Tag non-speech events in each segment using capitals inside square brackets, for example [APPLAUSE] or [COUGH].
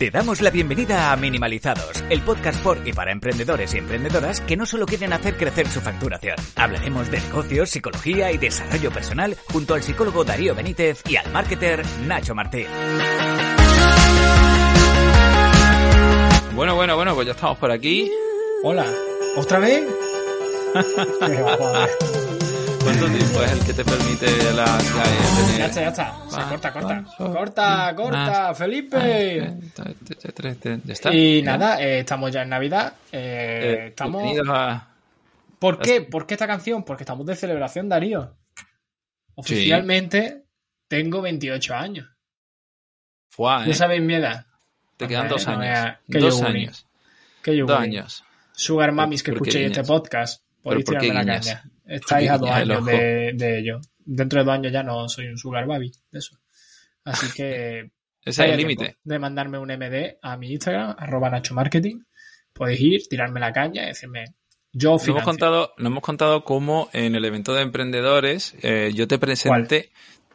Te damos la bienvenida a Minimalizados, el podcast por y para emprendedores y emprendedoras que no solo quieren hacer crecer su facturación. Hablaremos de negocios, psicología y desarrollo personal junto al psicólogo Darío Benítez y al marketer Nacho Martín. Bueno, bueno, bueno, pues ya estamos por aquí. Hola, ¿otra vez? [LAUGHS] ¿Cuánto [LAUGHS] tiempo es el que te permite la, tener- Ya está, ya está. Va, corta, corta. corta, corta, ah, Felipe. Ya está. Y nada, eh, estamos ya en Navidad. eh, Eh, estamos... ¿Por qué? ¿Por qué esta canción? Porque estamos de celebración, Darío. Oficialmente tengo 28 años. Fuá, Ya ¿eh? sabéis mi edad. Te quedan dos años. qué Dos años. Que yo Dos años. Sugar Mamis que ¿Por escuchéis este podcast, podéis ¿Pero por qué tirarme la caña. Estáis a dos años de, de ello. Dentro de dos años ya no soy un Sugar Baby, de eso. Así que [LAUGHS] Ese es el límite. De mandarme un MD a mi Instagram, arroba Nacho Marketing. Podéis ir, tirarme la caña y decirme, yo Nos hemos, contado, nos hemos contado cómo en el evento de emprendedores eh, yo te presenté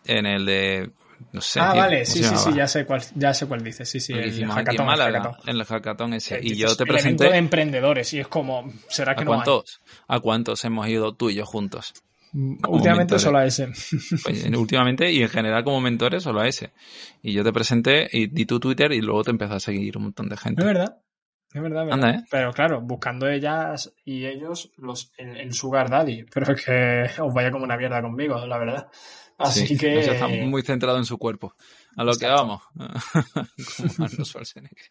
en el de. No sé. ah, tío, vale, ¿cómo sí, sí, sí, ya sé cuál, ya sé cuál dice. Sí, sí, El el en hackathon, en el hackathon ese. Y dices, yo te el presenté. de emprendedores y es como, ¿será que ¿A no hay? cuántos, ¿A cuántos hemos ido tú y yo juntos? Mm, Últimamente mentores? solo a ese. Pues, últimamente y en general como mentores solo a ese. Y yo te presenté y di tu Twitter y luego te empezó a seguir un montón de gente. Es verdad. Es verdad, verdad. Anda, ¿eh? Pero claro, buscando ellas y ellos los el, el Sugar Daddy. Pero es que os vaya como una mierda conmigo, la verdad. Así Sí, que. Está muy centrado en su cuerpo. A lo que vamos. [LAUGHS] Como Arnold Schwarzenegger.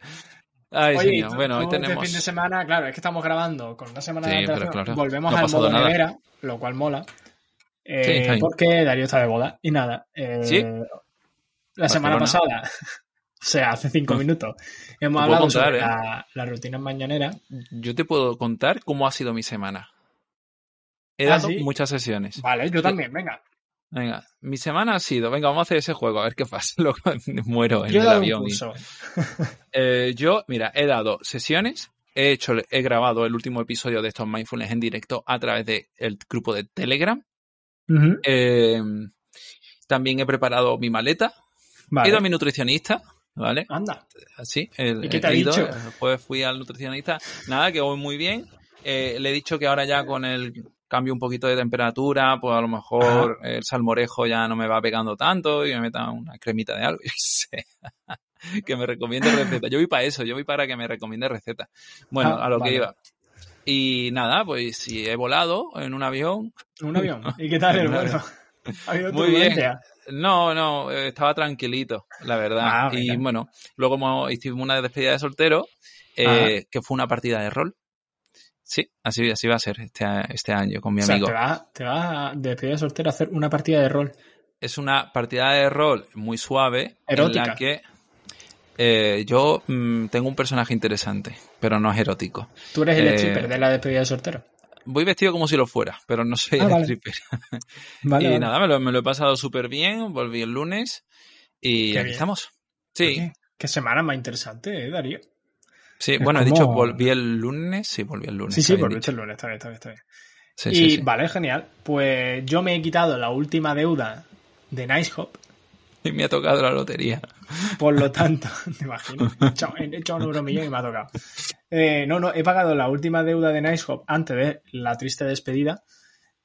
Ay, Oye, señor. tú- Bueno, hoy tú este tenemos. fin de semana, claro, es que estamos grabando con una semana Sí, de antelación. claro, Volvemos no al modo nada. nevera, lo cual mola. Eh, Sí, porque Darío está de boda. Y nada. eh, ¿Sí? La semana pasada, [LAUGHS] o sea, hace cinco minutos, hemos hablado contar, sobre ¿eh? la, la rutina mañanera. Yo te puedo contar cómo ha sido mi semana. He ¿Ah, dado muchas sesiones. Vale, yo también, venga. Venga, mi semana ha sido. Venga, vamos a hacer ese juego, a ver qué pasa. [LAUGHS] Luego muero en Yo el avión. y-. [LAUGHS] Eh, yo, mira, he dado sesiones, he hecho, he grabado el último episodio de estos mindfulness en directo a través del grupo de Telegram. Eh, también he preparado mi maleta. He ido a mi nutricionista, ¿vale? Anda. Así. el- ¿Y qué te ha ido, dicho? el jueves fui al nutricionista. Nada, que voy muy bien. Eh, le he dicho que ahora ya con el cambio un poquito de temperatura, pues a lo mejor el salmorejo ya no me va pegando tanto y me meta una cremita de algo, [LAUGHS] yo qué sé. que me recomiende receta. Yo voy para eso, yo voy para que me recomiende receta. Bueno, Ah, a lo vale. que iba. Y nada, pues si he volado en un avión, Un avión. [LAUGHS] ¿Y qué tal el vuelo? [LAUGHS] ¿Ha habido Muy bien. No, no, estaba tranquilito, la verdad. Ah, y bueno, luego hicimos una despedida de soltero, eh, que fue una partida de rol. Sí, así, así va a ser este, a- este año con mi O sea, amigo. te vas te va de despedida de soltero a hacer una partida de rol. Es una partida de rol muy suave, en Erótica. la que eh, yo mm, tengo un personaje interesante, pero no es erótico. Tú eres el Eh, stripper de la despedida de soltero. Voy vestido como si lo fuera, pero no soy Ah, el vale. stripper. [LAUGHS] Vale, [LAUGHS] y vale. nada, me lo, me lo he pasado súper bien, volví el lunes y Qué aquí bien. estamos. Sí, Oye, Qué semana más interesante, ¿eh, Darío? Sí, bueno, he dicho volví el lunes. Sí, volví el lunes. Sí, sí, dicho. el lunes, está bien, está bien, está bien. Sí, y sí, sí. vale, genial. Pues yo me he quitado la última deuda de NiceHop, Y me ha tocado la lotería. por lo [LAUGHS] tanto, [LAUGHS] te imagino, he echado, he echado un euromillón y me ha tocado. Eh, no, no, he pagado la última deuda de NiceHop antes de la triste despedida.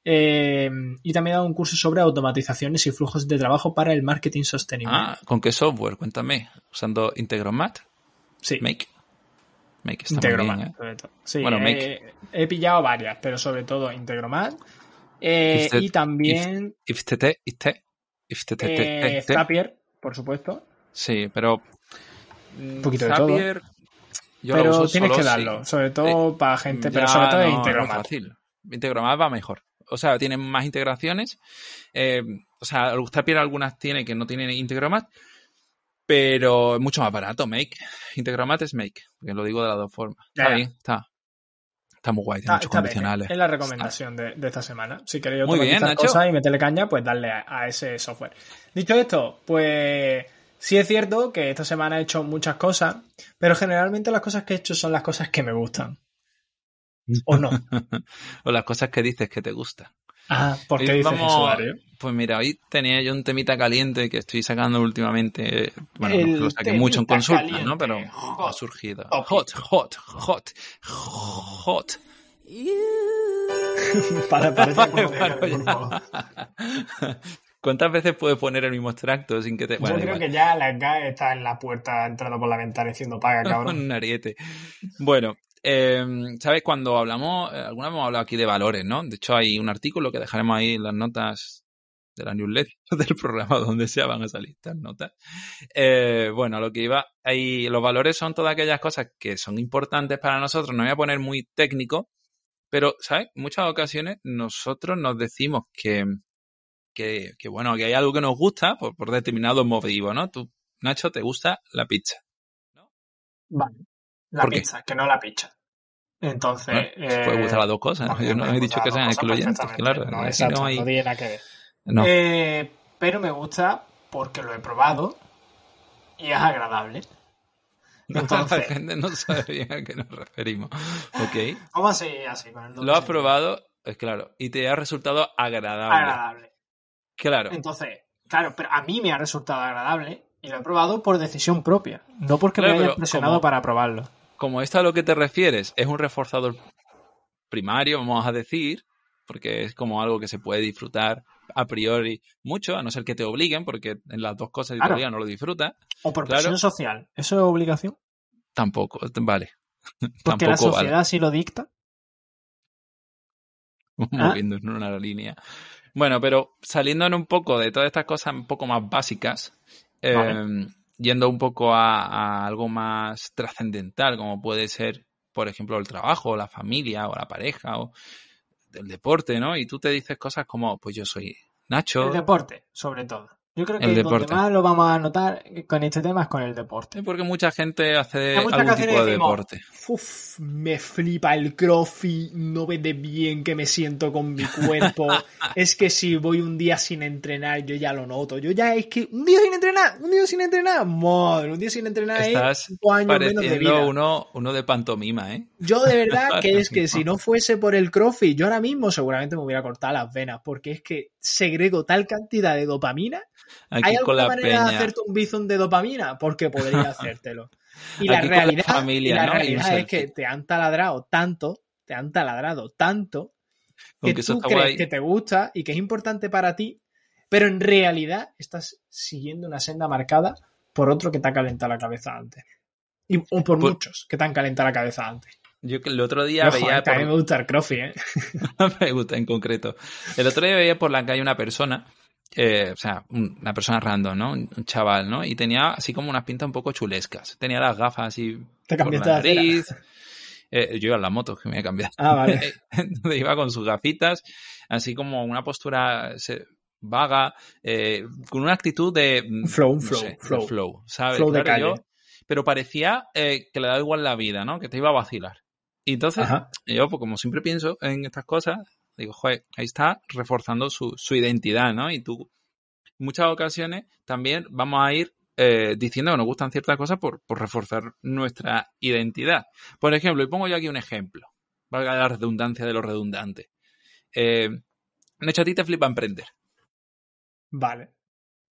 Eh, y también he dado un curso sobre automatizaciones y flujos de trabajo para el marketing sostenible. Ah, ¿con qué software? Cuéntame. ¿Usando Integromat? sí, Make. Make está Integromat, bien, ¿eh? sobre todo. Sí, Bueno, eh, Make. he pillado varias, pero sobre todo Integromat. Eh, the- y también If if te, if eh. Zapier, por supuesto. Sí, pero... Un poquito de todo. Zapier, yo lo pero uso tienes solo que darlo, sobre todo para gente, pero Ya, sobre todo de no, no es Integromat. fácil. Integromat va mejor. O sea, tiene más integraciones. Eh, o sea, Zapier algunas tiene que no tienen Integromat, pero es mucho más barato, Make. Integromat es Make, porque lo digo de las dos formas. Ya, Está ya. bien, está. Está muy guay, tiene muchos bien, condicionales. es la recomendación de, de esta semana. Si queréis automatizar cosas y meterle caña, pues darle a, a ese software. Dicho esto, pues sí es cierto que esta semana he hecho muchas cosas, pero generalmente las cosas que he hecho son las cosas que me gustan. [LAUGHS] ¿O no? o las cosas que dices que te gustan. Ah, ¿por qué dices vamos- eso, Darío? Pues mira, hoy tenía yo un temita caliente que estoy sacando últimamente. Bueno, El lo saqué mucho en consulta, caliente. ¿no? Pero Hot ha surgido. Hot, hot, hot, hot. [LAUGHS] Para, favor. [LAUGHS] ¿Cuántas veces puedes poner el mismo extracto sin que te... Bueno, Yo creo igual. que ya la está en la puerta entrando por la ventana diciendo paga, [LAUGHS] cabrón. Un ariete. Bueno, eh, ¿sabes? Cuando hablamos, eh, alguna vez hemos hablado aquí de valores, ¿no? De hecho, hay un artículo que dejaremos ahí en las notas de la newsletter [LAUGHS] del programa donde sea van a salir estas notas. Eh, bueno, lo que iba, hay, los valores son todas aquellas cosas que son importantes para nosotros. No voy a poner muy técnico, pero, ¿sabes? Muchas ocasiones nosotros nos decimos que, que, bueno, que hay algo que nos gusta por, por determinados motivos, ¿no? Tú, Nacho, te gusta la pizza. Vale. La pizza, que no la picha. Entonces. Eh, puede gustar las dos cosas. Yo no he dicho que sean excluyentes, claro. No, exacto, no hay- no tiene nada que ver. no. Eh, pero me gusta porque lo he probado y es agradable. [LAUGHS] la Entonces, gente no sabe bien a qué nos referimos. Ok. [LAUGHS] vamos a seguir así con el doble Lo has probado, es claro, y te ha resultado agradable. Agradable. Claro. Entonces, claro, pero a mí me ha resultado agradable y lo he probado por decisión propia, no porque Claro, me haya presionado como- para probarlo. Como esto a lo que te refieres es un reforzador primario, vamos a decir, porque es como algo que se puede disfrutar a priori mucho, a no ser que te obliguen, porque en las dos cosas Claro. obligan no lo disfrutas, O por claro. presión social. ¿Eso es obligación? tampoco, vale. [LAUGHS] Porque la sociedad vale. sí lo dicta. [LAUGHS] ¿Ah? moviendo en una línea. Bueno, pero saliendo un poco de todas estas cosas un poco más básicas, eh, Vale. Yendo un poco a, algo más trascendental, como puede ser, por ejemplo, el trabajo, o la familia, o la pareja, o el deporte, ¿no? Y tú te dices cosas como, pues yo soy Nacho, El deporte, sobre todo. Yo creo que El donde deporte. más lo vamos a notar con este tema es con el deporte. porque mucha gente hace algún tipo de decimos, deporte. Uf, me flipa el crossfit, no ves de bien que me siento con mi cuerpo. [LAUGHS] es que si voy un día sin entrenar, yo ya lo noto. Yo ya es que un día sin entrenar, un día sin entrenar, madre, un día sin entrenar Estás es cinco años menos de pareciendo vida. uno, uno de pantomima, ¿eh? Yo de verdad [LAUGHS] que es que si no fuese por el crossfit, yo ahora mismo seguramente me hubiera cortado las venas, porque es que segrego tal cantidad de dopamina. Aquí ¿Hay con alguna la manera de hacerte un bizón de dopamina? Porque podría [LAUGHS] hacértelo. Y la Aquí con la realidad, familia, y la realidad es que te han taladrado tanto, te han taladrado tanto, que tú crees guay. que te gusta y que es importante para ti, pero en realidad estás siguiendo una senda marcada por otro que te ha calentado la cabeza antes. Y, o por muchos que te han calentado la cabeza antes. Yo que el otro día veía eh, a por- mí me gusta el crossfit, ¿eh? [LAUGHS] me gusta en concreto. El otro día veía por la calle una persona, eh, o sea, un- una persona random, ¿no? Un chaval, ¿no? Y tenía así como unas pintas un poco chulescas. Tenía las gafas así Te por la de nariz. Eh, yo iba en la moto, que me había cambiado. Ah, vale. [LAUGHS] Entonces iba con sus gafitas, así como una postura vaga, eh, con una actitud de... mm, Flow, no flow, sé, de flow. flow, ¿sabes? Flow de Claro, yo- calle. pero parecía eh, que le da igual la vida, ¿no? Que te iba a vacilar. Y entonces, Ajá. yo, pues como siempre pienso en estas cosas, digo, joder, ahí está reforzando su, su identidad, ¿no? Y tú, en muchas ocasiones, también vamos a ir eh, diciendo que nos gustan ciertas cosas por, por reforzar nuestra identidad. Por ejemplo, y pongo yo aquí un ejemplo, valga la redundancia de lo redundante. Eh, Nacho, a ti te flipa emprender. Vale.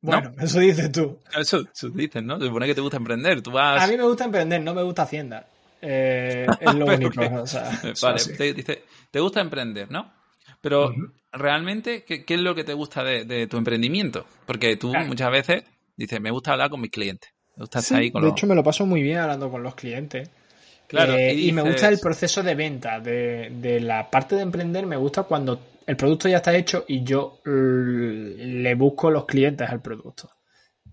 Bueno, eso dices tú. Eso, eso dicen, ¿no? Se supone que te gusta emprender. Tú vas... A mí me gusta emprender, no me gusta Hacienda. Eh, es lo [LAUGHS] único. o sea, [LAUGHS] Vale, te, dice, te gusta emprender, ¿no? Pero realmente, ¿qué, qué es lo que te gusta de, de tu emprendimiento? Porque tú Claro. muchas veces dices, me gusta hablar con mis clientes. Me gusta Sí, estar ahí con de los... hecho, me lo paso muy bien hablando con los clientes. Claro, Eh, y y, me gusta el proceso de venta. De, de la parte de emprender, me gusta cuando el producto ya está hecho y yo le busco los clientes al producto.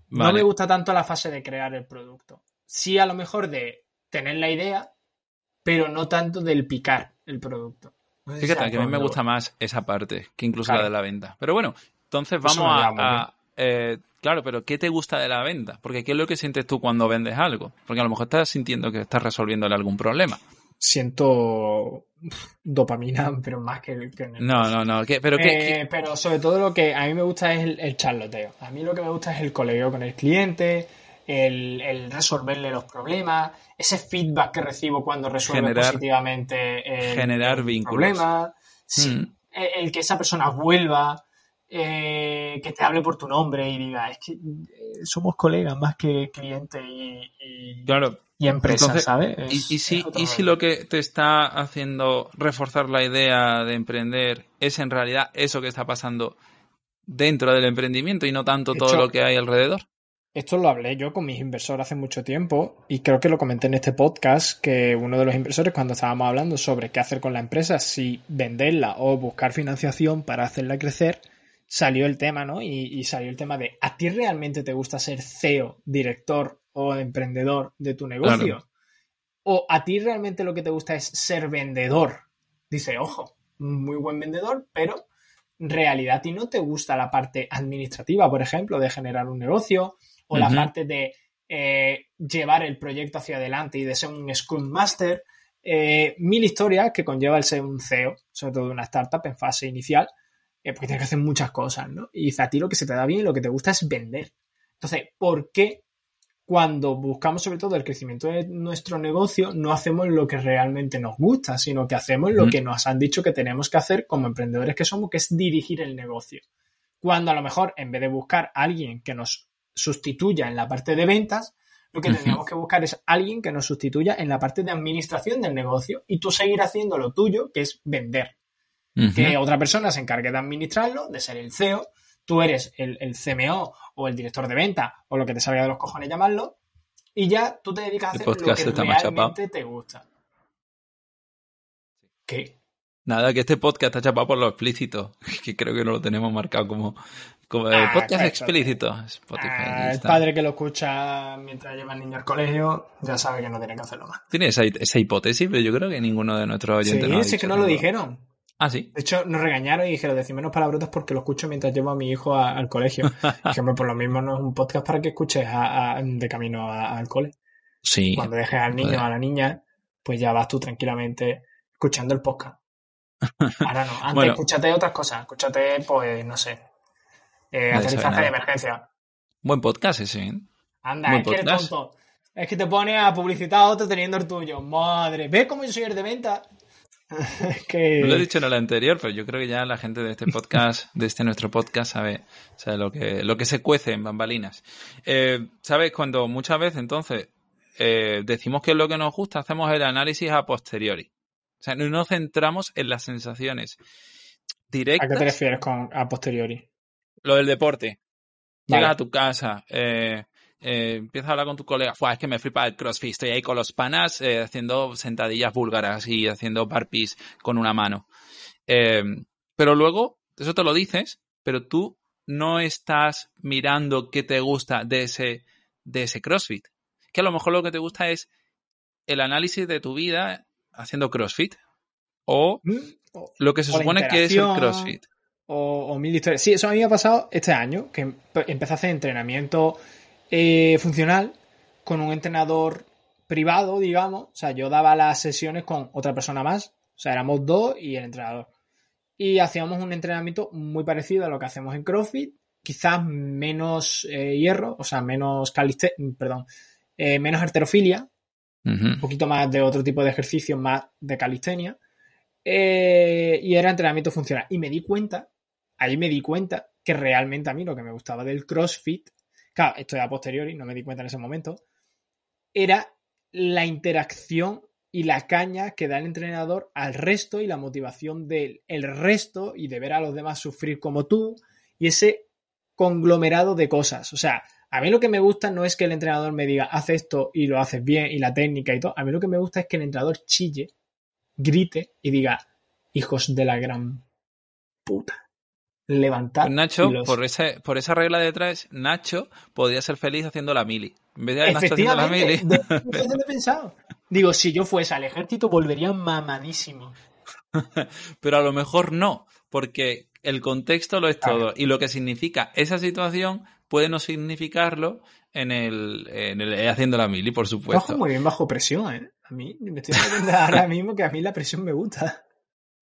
No me gusta tanto la fase de crear el producto. Sí, a lo mejor de tener la idea, pero no tanto del picar el producto. Fíjate que a mí me gusta más esa parte que incluso Claro. la de la venta. Pero bueno, entonces vamos a... eh, claro, pero ¿qué te gusta de la venta? Porque ¿qué es lo que sientes tú cuando vendes algo? Porque a lo mejor estás sintiendo que estás resolviéndole algún problema. Siento dopamina, [LAUGHS] pero más que, que en el No, no, no. ¿qué- pero qué, Eh, pero sobre todo lo que a mí me gusta es el, el charloteo. A mí lo que me gusta es el colegio con el cliente, el, el resolverle los problemas, ese feedback que recibo cuando resuelve Generar- positivamente el, generar vínculos. problema. Sí, Mm. el, que esa persona vuelva, eh, que te hable por tu nombre y diga, es que eh, somos colegas más que cliente y, claro. y empresa, ¿sabes? y, si, y si lo que te está haciendo reforzar la idea de emprender es en realidad eso que está pasando dentro del emprendimiento y no tanto todo lo que hay alrededor? Esto lo hablé yo con mis inversores hace mucho tiempo y creo que lo comenté en este podcast que uno de los inversores cuando estábamos hablando sobre qué hacer con la empresa, si venderla o buscar financiación para hacerla crecer, salió el tema, ¿no? Y, salió el tema de, ¿a ti realmente te gusta ser CEO, director o emprendedor de tu negocio? ¿O a ti realmente lo que te gusta es ser vendedor? Dice, ojo, muy buen vendedor, pero en realidad a ti no te gusta la parte administrativa, por ejemplo, de generar un negocio o la parte de eh, llevar el proyecto hacia adelante y de ser un Scrum Master. Eh, mil historias que conlleva el ser un CEO, sobre todo de una startup en fase inicial, eh, porque tienes que hacer muchas cosas, ¿no? Y a ti lo que se te da bien y lo que te gusta es vender. Entonces, ¿por qué cuando buscamos sobre todo el crecimiento de nuestro negocio no hacemos lo que realmente nos gusta, sino que hacemos lo que nos han dicho que tenemos que hacer como emprendedores que somos, que es dirigir el negocio? Cuando a lo mejor en vez de buscar a alguien que nos sustituya en la parte de ventas, lo que tendríamos que buscar es alguien que nos sustituya en la parte de administración del negocio y tú seguir haciendo lo tuyo, que es vender. Que otra persona se encargue de administrarlo, de ser el CEO, tú eres el, CMO o el director de venta o lo que te salga de los cojones llamarlo, y ya tú te dedicas a hacer lo que realmente te gusta. ¿Qué? Nada, que este podcast está chapado por lo explícito, [LAUGHS] que creo que no lo tenemos marcado como, como ah, podcast explícito. Ah, el padre que lo escucha mientras lleva al niño al colegio ya sabe que no tiene que hacerlo más. Tiene esa, hipótesis, pero yo creo que ninguno de nuestros oyentes sí, sí que no lo dijeron. Ah, sí. De hecho, nos regañaron y dijeron, decir menos palabrotas porque lo escucho mientras llevo a mi hijo al colegio. [LAUGHS] Dijimos, por lo mismo no es un podcast para que escuches de camino al cole. Sí. Cuando dejes al niño o a la niña, pues ya vas tú tranquilamente escuchando el podcast. [LAUGHS] Ahora no. Antes escúchate otras cosas. Escúchate, pues, no sé. Eh, aterrizaje de emergencia. Buen podcast ese, ¿eh? Anda, es que eres tonto. Es que te pone a publicitar a otro teniendo el tuyo. Madre, ¿ves cómo yo soy el de venta? [LAUGHS] que... No lo he dicho en el anterior, pero yo creo que ya la gente de este podcast, de este nuestro podcast, sabe, sabe lo, que, lo que se cuece en bambalinas. Eh, ¿Sabes? Cuando muchas veces entonces eh, decimos que es lo que nos gusta, hacemos el análisis a posteriori. O sea, no nos centramos en las sensaciones directas. ¿A qué te refieres con a posteriori? Lo del deporte. Llegas a tu casa, eh, eh, empiezas a hablar con tu colega, es que me flipa el crossfit, estoy ahí con los panas eh, haciendo sentadillas búlgaras y haciendo burpees con una mano. Eh, pero luego, eso te lo dices, pero tú no estás mirando qué te gusta de ese, de ese crossfit. Que a lo mejor lo que te gusta es el análisis de tu vida haciendo CrossFit o mm, lo que se supone que es el CrossFit. O, mil historias. Sí, eso a mí me ha pasado este año, que empecé a hacer entrenamiento eh, funcional con un entrenador privado, digamos. O sea, yo daba las sesiones con otra persona más. O sea, éramos dos y el entrenador. Y hacíamos un entrenamiento muy parecido a lo que hacemos en CrossFit, quizás menos eh, hierro, o sea, menos caliste perdón, eh, menos arterofilia, un poquito más de otro tipo de ejercicios, más de calistenia. Eh, y era entrenamiento funcional. Y me di cuenta, ahí me di cuenta que realmente a mí lo que me gustaba del CrossFit, claro, esto ya a posteriori, no me di cuenta en ese momento, era la interacción y la caña que da el entrenador al resto y la motivación del resto y de ver a los demás sufrir como tú y ese conglomerado de cosas. O sea, a mí lo que me gusta no es que el entrenador me diga, haz esto y lo haces bien y la técnica y todo. A mí lo que me gusta es que el entrenador chille, grite y diga, hijos de la gran puta. Levantar. Pues Nacho, por, ese, por esa regla de tres, Nacho podría ser feliz haciendo la mili. En vez de Nacho haciendo la mili. he pensado. Digo, si yo fuese al ejército, volvería mamadísimo. [LAUGHS] Pero a lo mejor no, porque el contexto lo es todo. Y lo que significa esa situación puede no significarlo en el, en el haciendo la mili, por supuesto. Trabajo muy bien bajo presión, ¿eh? A mí me estoy dando ahora mismo que a mí la presión me gusta.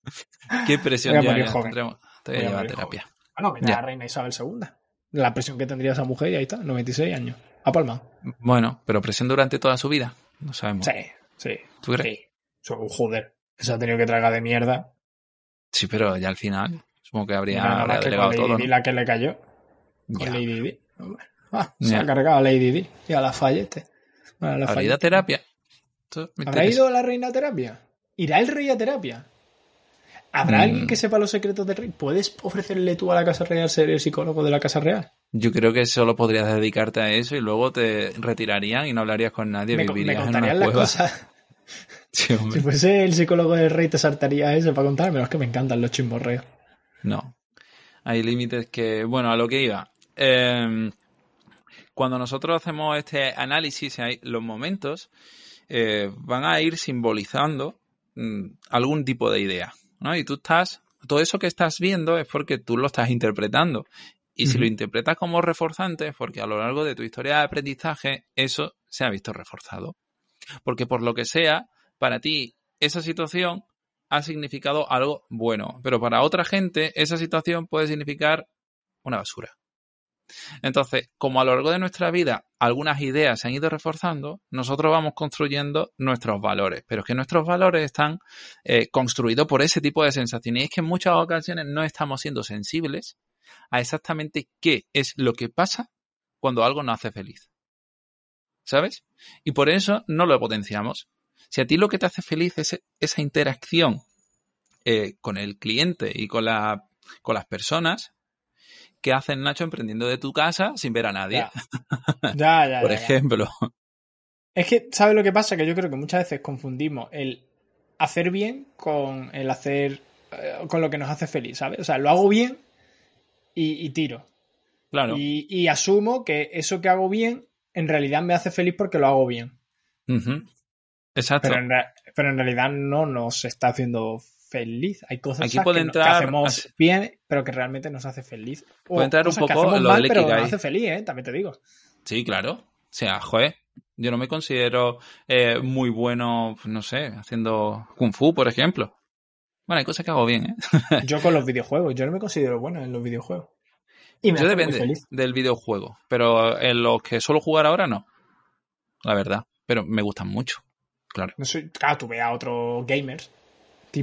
[LAUGHS] ¿Qué presión? ya, ya, te voy a llevar a terapia. Bueno, mira la reina Isabel II. La presión que tendría esa mujer y ahí está, 96 años. A palma. Bueno, pero presión durante toda su vida. No sabemos. Sí, sí. ¿Tú crees? Sí. Joder. Eso ha tenido que tragar de mierda. Sí, pero ya al final supongo que habría, más que delegado con Lady todo. ¿no? la que le cayó. Con. Lady Di. Ah, se ha cargado a Lady Di y a la Fallete. Bueno, a la ¿Habrá ido a terapia? ¿Habrá ido la reina a terapia? ¿Irá el rey a terapia? ¿Habrá Mm. alguien que sepa los secretos del rey? ¿Puedes ofrecerle tú a la Casa Real ser el psicólogo de la Casa Real? Yo creo que solo podrías dedicarte a eso y luego te retirarían y no hablarías con nadie, Me, me vivirías en una las cueva. cosas. [LAUGHS] Sí. Si fuese el psicólogo del rey, te saltaría eso para contármelo. Es que me encantan los chismorreos. No. Hay límites que, bueno, a lo que iba. Eh, cuando nosotros hacemos este análisis, los momentos eh, van a ir simbolizando mm, algún tipo de idea, ¿no? Y tú estás, todo eso que estás viendo es porque tú lo estás interpretando. Y si lo interpretas como reforzante, es porque a lo largo de tu historia de aprendizaje eso se ha visto reforzado. Porque por lo que sea, para ti esa situación ha significado algo bueno, pero para otra gente esa situación puede significar una basura. Entonces, como a lo largo de nuestra vida algunas ideas se han ido reforzando, nosotros vamos construyendo nuestros valores, pero es que nuestros valores están eh, construidos por ese tipo de sensaciones. Y es que en muchas ocasiones no estamos siendo sensibles a exactamente qué es lo que pasa cuando algo nos hace feliz. ¿Sabes? Y por eso no lo potenciamos. Si a ti lo que te hace feliz es esa interacción eh, con el cliente y con, la, con las personas, ¿qué haces, Nacho, emprendiendo de tu casa sin ver a nadie? [LAUGHS] Ya, ya, ya. Por ya, ejemplo. Es que, ¿sabes lo que pasa? Que yo creo que muchas veces confundimos el hacer bien con el hacer. eh, con lo que nos hace feliz, ¿sabes? O sea, lo hago bien y, y tiro. Claro. Y, y asumo que eso que hago bien en realidad me hace feliz porque lo hago bien. Exacto. Pero en, pero en realidad no nos está haciendo feliz. Hay cosas Aquí que, puede que entrar- hacemos bien, pero que realmente nos hace feliz. O Puede entrar un poco lo mal, del pero nos hace feliz, ¿eh? También te digo. Sí, claro. O sea, joder, yo no me considero eh, muy bueno, no sé, haciendo kung fu, por ejemplo. Bueno, hay cosas que hago bien, ¿eh? [LAUGHS] Yo con los videojuegos, yo no me considero bueno en los videojuegos. Y me Yo hace muy depende feliz. del videojuego, pero en los que suelo jugar ahora no. La verdad. Pero me gustan mucho. Claro. No soy, claro, tú ve a otros gamers,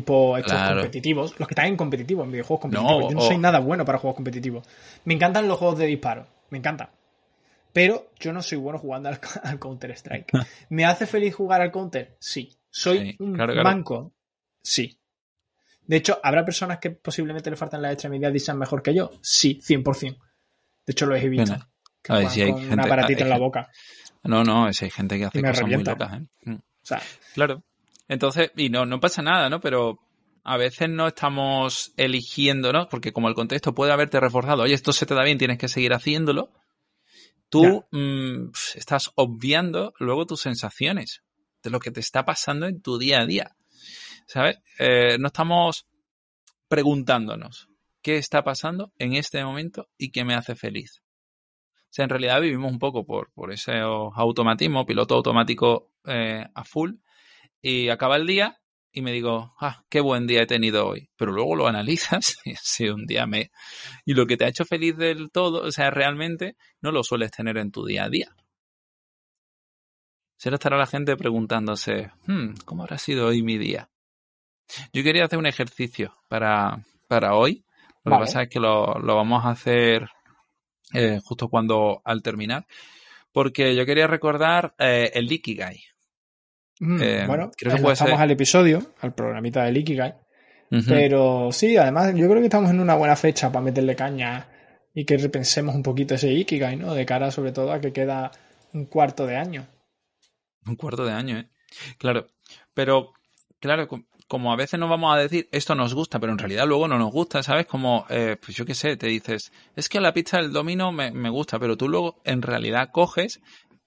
tipo estos Claro. competitivos, los que están en competitivo, en videojuegos competitivos. No, Yo no o- soy nada bueno para juegos competitivos. Me encantan los juegos de disparo, me encantan. Pero yo no soy bueno jugando al, [LAUGHS] al Counter-Strike. [LAUGHS] ¿Me hace feliz jugar al Counter? Sí. ¿Soy Sí, un claro, claro. manco? Sí. De hecho, ¿habrá personas que posiblemente le faltan las extremidades y sean mejor que yo? Sí, 100%. De hecho, lo he visto. Bueno, que a ver, hay con un gente- aparatito hay en la boca. No, no, es, hay gente que hace cosas muy locas, ¿eh? Mm. O sea, Claro. Entonces, y no, no pasa nada, ¿no? Pero a veces no estamos eligiendo, ¿no? Porque como el contexto puede haberte reforzado, oye, esto se te da bien, tienes que seguir haciéndolo, tú mm, estás obviando luego tus sensaciones de lo que te está pasando en tu día a día. ¿Sabes? Eh, no estamos preguntándonos qué está pasando en este momento y qué me hace feliz. O sea, en realidad vivimos un poco por, por ese automatismo, piloto automático eh, a full, y acaba el día y me digo, ah, qué buen día he tenido hoy. Pero luego lo analizas [LAUGHS] y sido un día me... Y lo que te ha hecho feliz del todo, o sea, realmente no lo sueles tener en tu día a día. Será estará la gente preguntándose, "Hmm, ¿cómo habrá sido hoy mi día? Yo quería hacer un ejercicio para, para hoy. Lo Vale. que pasa es que lo, lo vamos a hacer eh, justo cuando al terminar. Porque yo quería recordar eh, el Ikigai. Mm, Eh, bueno, creo que puede estamos ser- al episodio, al programita del Ikigai. Pero sí, además yo creo que estamos en una buena fecha para meterle caña y que repensemos un poquito ese Ikigai, ¿no? De cara sobre todo a que queda un cuarto de año. Un cuarto de año, ¿eh? Claro. Pero, claro, com- como a veces nos vamos a decir, esto nos gusta, pero en realidad luego no nos gusta, ¿sabes? Como, eh, pues yo qué sé, te dices, es que la pizza del domino me, me gusta, pero tú luego en realidad coges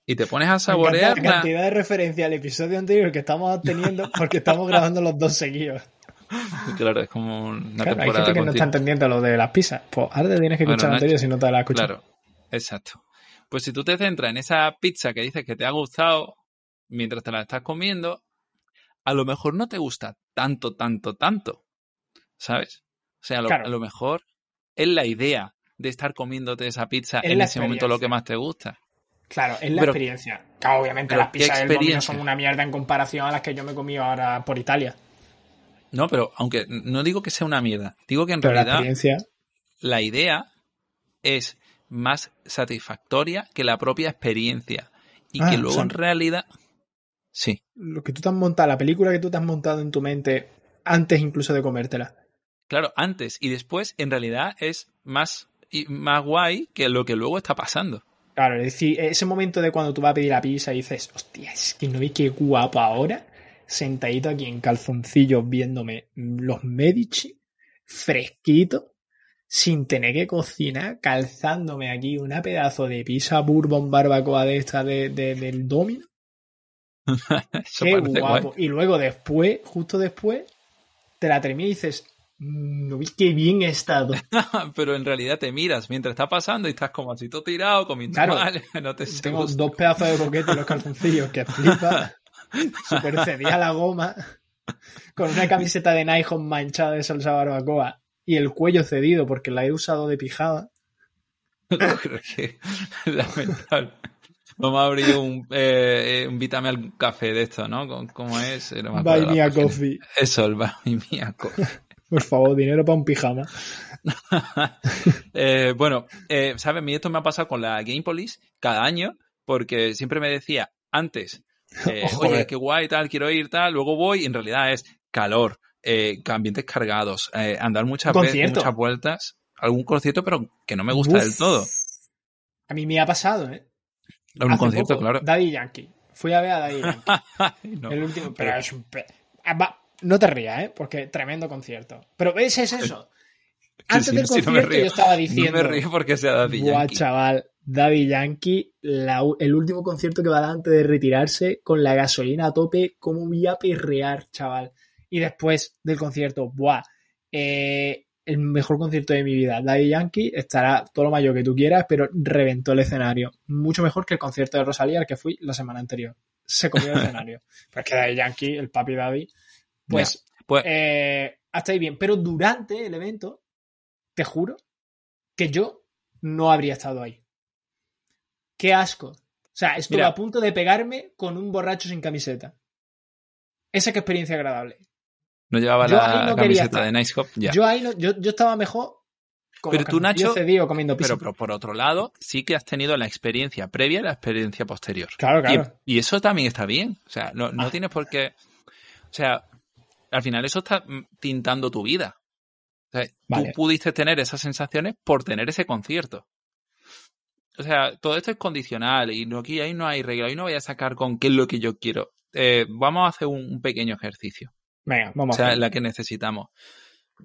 y te pones a saborear la cantidad de referencia al episodio anterior que estamos teniendo [LAUGHS] porque estamos grabando los dos seguidos. Claro, es como una Claro, hay temporada gente que no está entendiendo lo de las pizzas. Pues ahora te tienes que escuchar anterior si no te la has escuchado. Claro, exacto. Pues si tú te centras en esa pizza que dices que te ha gustado mientras te la estás comiendo, a lo mejor no te gusta tanto, tanto, tanto. ¿Sabes? O sea, a lo, Claro. a lo mejor es la idea de estar comiéndote esa pizza Es en ese momento lo que más te gusta. Claro, es la Pero- experiencia. Claro, obviamente pero las ¿qué pizzas del domino experiencia? son una mierda en comparación a las que yo me he comido ahora por Italia. No, pero aunque no digo que sea una mierda, digo que en Pero la realidad experiencia. la idea es más satisfactoria que la propia experiencia. Y Ah, que o luego sea- en realidad. Sí, Lo que tú te has montado, la película que tú te has montado en tu mente antes incluso de comértela. claro, antes y después en realidad es más, y más guay que lo que luego está pasando. Claro, es decir, ese momento de cuando tú vas a pedir la pizza y dices, hostia, es que no veis qué guapo ahora, sentadito aquí en calzoncillos viéndome los Medici, fresquito, sin tener que cocinar, calzándome aquí una pedazo de pizza bourbon barbacoa de esta de, de- del Domino. [LAUGHS] Qué guay. guapo. Y luego después, justo después, te la terminas y dices, "Mm, no veis qué bien he estado. [LAUGHS] Pero en realidad te miras mientras está pasando y estás como así todo tirado, comiendo Claro. mal, [LAUGHS] no te Tengo gusta. dos pedazos de boquete en los calzoncillos que flipa. [LAUGHS] Super cedía la goma. Con una camiseta de Nike manchada de salsa barbacoa. Y el cuello cedido porque la he usado de pijada. Creo que lamentable. Vamos a abrir un, eh, un al café de esto, ¿no? ¿Cómo- ¿Cómo es? No Buy me a coffee. Eso, el Buy Me a Coffee. Por favor, dinero para un pijama. [LAUGHS] Eh, bueno, eh, ¿sabes? A mí esto me ha pasado con la Game Police cada año, porque siempre me decía antes, eh, [LAUGHS] Oh, oye, qué guay, tal, quiero ir, tal, luego voy, y en realidad es calor, ambientes cargados, andar muchas veces, muchas vueltas, algún concierto, pero que no me gusta Uf. del todo. A mí me ha pasado, ¿eh? Un Hace concierto, poco, claro. Daddy Yankee. Fui a ver a Daddy Yankee. [LAUGHS] No. El último. Pero es un. pe- Ah, No te rías, ¿eh? Porque tremendo concierto. Pero ves, es eso. [LAUGHS] Antes Sí, del sí, no me concierto río. yo estaba diciendo. No me río porque sea Daddy Buah, Yankee. chaval, Daddy Yankee, la el último concierto que va a dar antes de retirarse, con la gasolina a tope, como voy a perrear, chaval. Y después del concierto, buah, eh, el mejor concierto de mi vida. Daddy Yankee estará todo lo mayor que tú quieras, pero reventó el escenario. Mucho mejor que el concierto de Rosalía al que fui la semana anterior. Se comió el [LAUGHS] escenario. Pero es que Daddy Yankee, el papi Daddy, pues, Pues eh, hasta ahí bien. Pero durante el evento, te juro que yo no habría estado ahí. Qué asco. O sea, estuve Mira. a punto de pegarme con un borracho sin camiseta. Esa qué experiencia agradable. no llevaba yo la no camiseta de Nice Hop. Ya. Yo ahí no, yo, yo estaba mejor con Pero tú, Nacho, cedidos comiendo pizza. Pero, pero por otro lado, sí que has tenido la experiencia previa y la experiencia posterior. claro, Y- claro. Y, eso también está bien. O sea, no, no Ah. tienes por qué. O sea, al final eso está mm, tintando tu vida. O sea, Vale. Tú pudiste tener esas sensaciones por tener ese concierto. O sea, todo esto es condicional y aquí ahí no hay regla. Ahí no voy a sacar con qué es lo que yo quiero. Eh, vamos a hacer un, un pequeño ejercicio. Venga, O vamos a sea, hacer. la que necesitamos.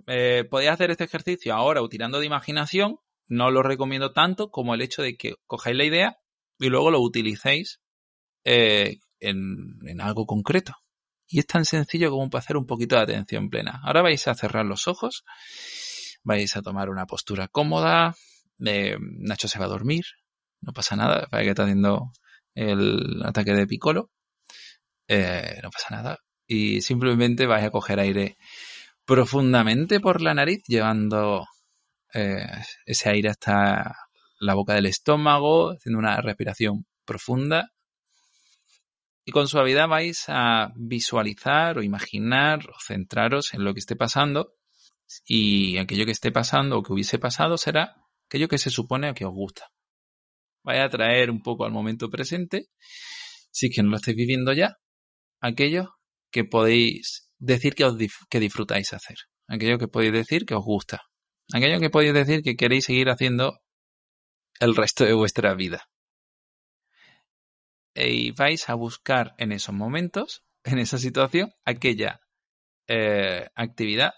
Eh, podéis hacer este ejercicio ahora o tirando de imaginación. No lo recomiendo tanto como el hecho de que cojáis la idea y luego lo utilicéis eh, en, en algo concreto. Y es tan sencillo como para hacer un poquito de atención plena. Ahora vais a cerrar los ojos, vais a tomar una postura cómoda. eh, Nacho se va a dormir, no pasa nada, para que está haciendo el ataque de picolo. Eh, no pasa nada. Y simplemente vais a coger aire profundamente por la nariz, llevando eh, ese aire hasta la boca del estómago, haciendo una respiración profunda. Y con suavidad vais a visualizar o imaginar o centraros en lo que esté pasando. Y aquello que esté pasando o que hubiese pasado será aquello que se supone que os gusta. Vais a traer un poco al momento presente, si que no lo estáis viviendo ya, aquello que podéis decir que, os que disfrutáis hacer. Aquello que podéis decir que os gusta. Aquello que podéis decir que queréis seguir haciendo el resto de vuestra vida. Y vais a buscar en esos momentos, en esa situación, aquella eh, actividad,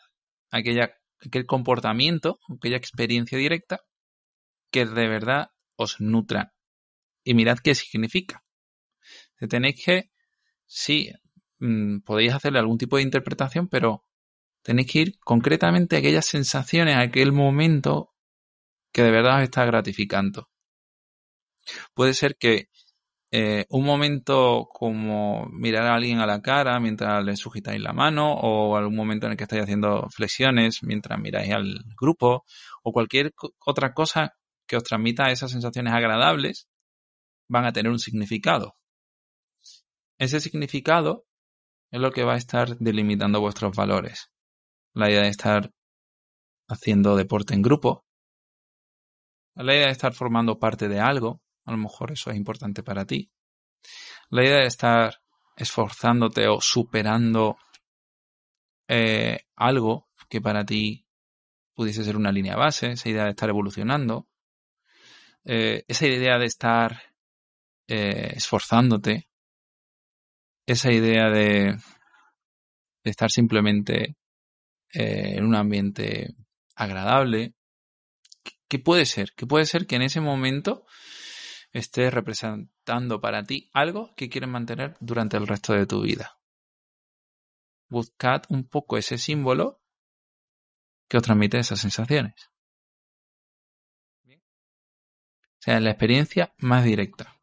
aquella, aquel comportamiento, aquella experiencia directa que de verdad os nutra. Y mirad qué significa. Tenéis que, sí, mm, podéis hacerle algún tipo de interpretación, pero tenéis que ir concretamente a aquellas sensaciones, a aquel momento que de verdad os está gratificando. Puede ser que eh, un momento como mirar a alguien a la cara mientras le sujetáis la mano o algún momento en el que estáis haciendo flexiones mientras miráis al grupo o cualquier otra cosa que os transmita esas sensaciones agradables van a tener un significado. Ese significado es lo que va a estar delimitando vuestros valores. la idea de estar haciendo deporte en grupo, la idea de estar formando parte de algo, a lo mejor eso es importante para ti, la idea de estar esforzándote o superando eh, algo que para ti pudiese ser una línea base, esa idea de estar evolucionando, eh, esa idea de estar eh, esforzándote, esa idea de, de estar simplemente en un ambiente agradable, ¿qué puede ser? ¿Qué puede ser que en ese momento estés representando para ti algo que quieres mantener durante el resto de tu vida? Buscad un poco ese símbolo que os transmite esas sensaciones. O sea, la experiencia más directa.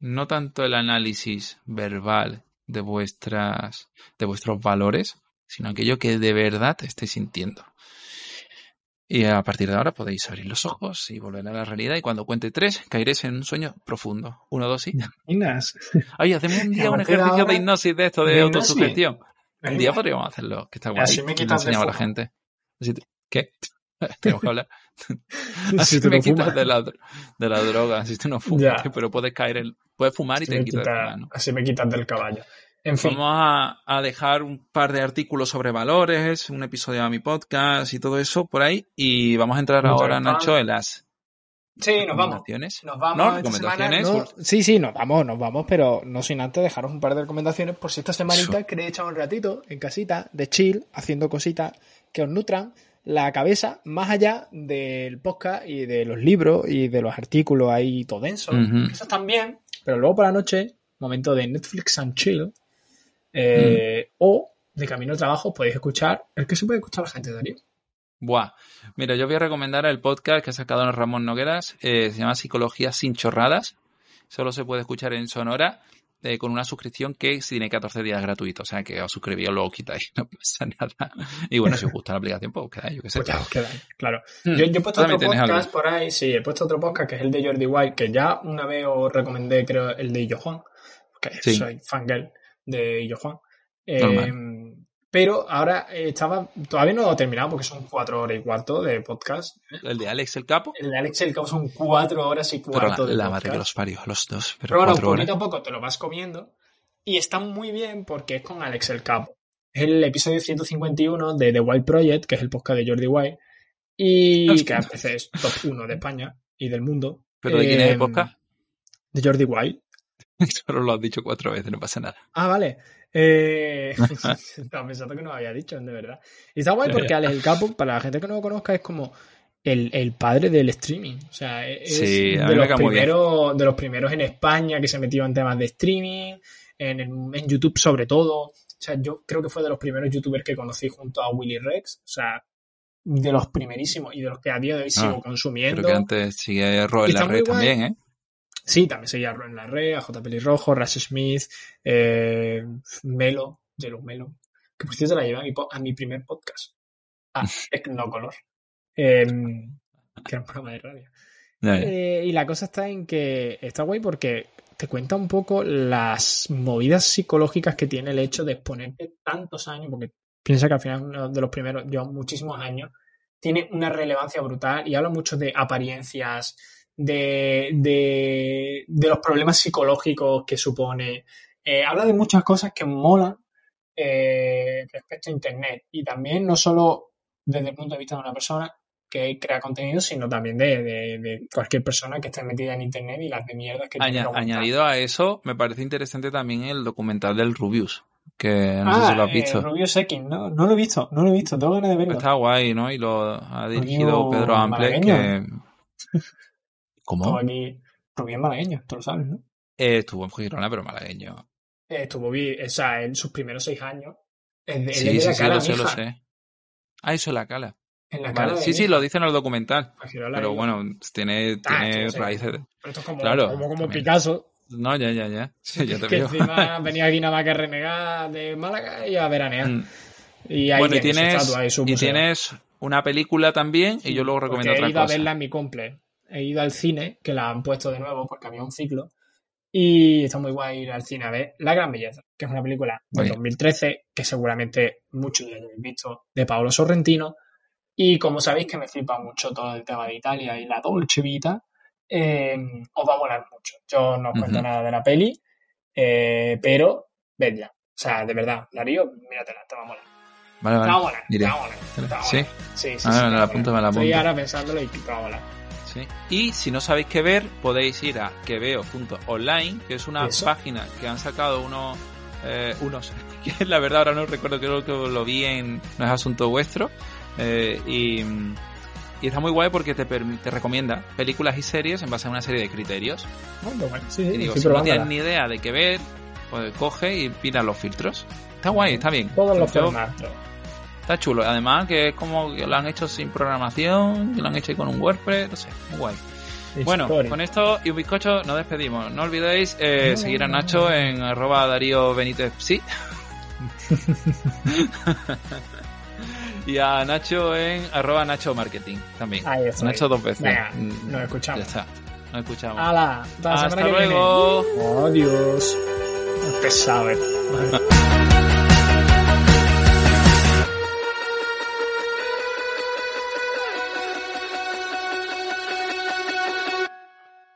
No tanto el análisis verbal de vuestras, de vuestros valores, sino aquello que de verdad estéis sintiendo. Y a partir de ahora podéis abrir los ojos y volver a la realidad. Y cuando cuente tres, caeréis en un sueño profundo. Uno, dos y. [LAUGHS] Inés. Oye, hacemos un [LAUGHS] día un ejercicio de hipnosis de esto, de, ¿De autosugestión. Un día podríamos hacerlo, que está guay. Así me quitas de a la gente. Así te- ¿Qué? [LAUGHS] Tenemos que hablar. Si Así te me quitas fumas. de la, de la droga. Si tú no fumas, Ya. pero puedes caer en. Puedes fumar y Así te quitas de la mano. así me quitas del caballo. En fin, Vamos a, a dejar un par de artículos sobre valores, un episodio de mi podcast y todo eso por ahí. Y vamos a entrar Mucho ahora. Nacho, en las sí, nos vamos. Nos vamos No, recomendaciones. No, sí, sí, nos vamos, nos vamos, pero no sin antes dejaros un par de recomendaciones por si esta semanita Eso. queréis echar un ratito en casita, de chill, haciendo cositas que os nutran la cabeza más allá del podcast y de los libros y de los artículos ahí todo denso. Ujú. Eso también, pero luego por la noche, momento de Netflix and chill, eh, o de camino al trabajo podéis escuchar el que se puede escuchar la gente, Darío. Buah. Mira, yo voy a recomendar el podcast que ha sacado Ramón Nogueras. eh, se llama Psicología sin chorradas. Solo se puede escuchar en Sonora eh, con una suscripción que tiene 14 días gratuito. O sea que os suscribís luego quitáis. [LAUGHS] No pasa nada. Y bueno, si os gusta la aplicación, pues os quedáis, yo qué sé. Pues ya os quedan, claro. Hmm, Yo, yo he puesto otro podcast por ahí, sí, he puesto otro podcast que es el de Jordi White, que ya una vez os recomendé, creo, el de Juan, que Sí. soy fangirl de Illo Juan. Eh, pero ahora estaba, todavía no lo he terminado porque son cuatro horas y cuarto de podcast. El de Alex el Capo. El de Alex El Cabo son cuatro horas y Pero cuarto la, de la podcast. madre que los parió, los dos. Pero, Pero bueno, horas. poquito a poco te lo vas comiendo. Y está muy bien porque es con Alex el Capo. Es el episodio 151 de The Wild Project, que es el podcast de Jordi White. Y Hostia. que a veces es top 1 de España y del mundo. ¿Pero de quién es el Eh, podcast? De Jordi White. [LAUGHS] Solo lo has dicho cuatro veces, no pasa nada. Ah, vale. Eh... [LAUGHS] [LAUGHS] Estaba pensando que no lo había dicho, de verdad. Y está guay porque Alex el Capo, para la gente que no lo conozca, es como el, el padre del streaming. O sea, es Sí, de, los primeros, de los primeros en España que se metió en temas de streaming, en, en YouTube sobre todo. O sea, yo creo que fue de los primeros youtubers que conocí junto a Willy Rex. O sea, de los primerísimos y de los que a día de hoy sigo Ah, consumiendo. Creo que antes sigue Ro Y en la está muy red guay. también, ¿eh? Sí, también seguía a Ron Larrea, a J. Pelirrojo, Rush Smith, eh, Melo, de los Melo, que por cierto la llevé a mi, a mi primer podcast. Ah, [LAUGHS] Tecnocolor. Eh, que era un programa de radio. Eh, y la cosa está en que está guay porque te cuenta un poco las movidas psicológicas que tiene el hecho de exponerte tantos años, porque piensa que al final uno de los primeros, lleva muchísimos años, tiene una relevancia brutal y habla mucho de apariencias, de, de, de los problemas psicológicos que supone. Eh, habla de muchas cosas que molan eh, respecto a Internet y también no solo desde el punto de vista de una persona que crea contenido, sino también de, de- de cualquier persona que esté metida en Internet y las de mierdas que tiene Aña- añadido a eso, me parece interesante también el documental del Rubius, que no sé ah, si lo has eh, visto. Rubio Sekin, ¿no? No lo he visto, no lo he visto, tengo ganas de verlo. Está guay, ¿no? Y lo ha dirigido Rubio Pedro Ample, que... ¿Cómo? Estuvo aquí, Rubio es malagueño, tú lo sabes, ¿no? Eh, estuvo en Girona, pero malagueño. Eh, estuvo, o sea, en sus primeros seis años. Sí, de sí, la sí, cala, lo sé, lo sé. Ah, eso es la cala. En la Vale, cala Sí, sí, lo dice en el documental. Pero ahí. bueno, tiene, Ah, tiene sí, raíces de... Pero esto es como, Claro, como. Picasso, No, ya, ya, ya. [LAUGHS] Sí, ya te que encima [LAUGHS] venía aquí nada más que a renegar de Málaga y a veranear. Mm. Y ahí bueno, tienes, y su y tienes una película también, y yo luego recomiendo Porque he otra ido a verla en mi. He ido al cine, que la han puesto de nuevo porque había un ciclo. Y está muy guay ir al cine a ver La Gran Belleza, que es una película de Oye. 2013 que seguramente muchos ya habéis visto de Paolo Sorrentino. Y como sabéis que me flipa mucho todo el tema de Italia y la Dolce Vita, eh, os va a molar mucho. Yo no os cuento Ujú. nada de la peli, eh, pero vedla. O sea, de verdad, Darío, míratela, te va a molar. Vale, Te va a vale. te va a molar. te va a ¿Sí? molar. Sí, sí, Ah, sí, me te la va a apunto, molar. me la Estoy apunto. ahora pensándolo y te va a molar. Sí. Y si no sabéis qué ver, podéis ir a queveo.online, que es una Eso. página que han sacado unos, eh, unos, [LAUGHS] que la verdad ahora no recuerdo, creo que lo vi en No es asunto vuestro, eh, y, y está muy guay porque te, te recomienda películas y series en base a una serie de criterios. Ah, bueno, sí, Y digo, si no tienes ni idea de qué ver, pues coge y mira los filtros. Está guay, está bien. Todos los formatos. Está chulo. Además que es como que lo han hecho sin programación, que lo han hecho con un WordPress, no sé, muy guay. Bueno, con esto y un bizcocho nos despedimos. No olvidéis eh, No. seguir a Nacho en arroba Darío Benítez sí. [LAUGHS] y a Nacho en arroba Nacho Marketing también. Ahí está. Nacho dos veces. Venga, nos escuchamos. Ya está. Nos escuchamos. ¡Hala! Hasta Hasta viene. luego. Adiós. Pesado. [LAUGHS]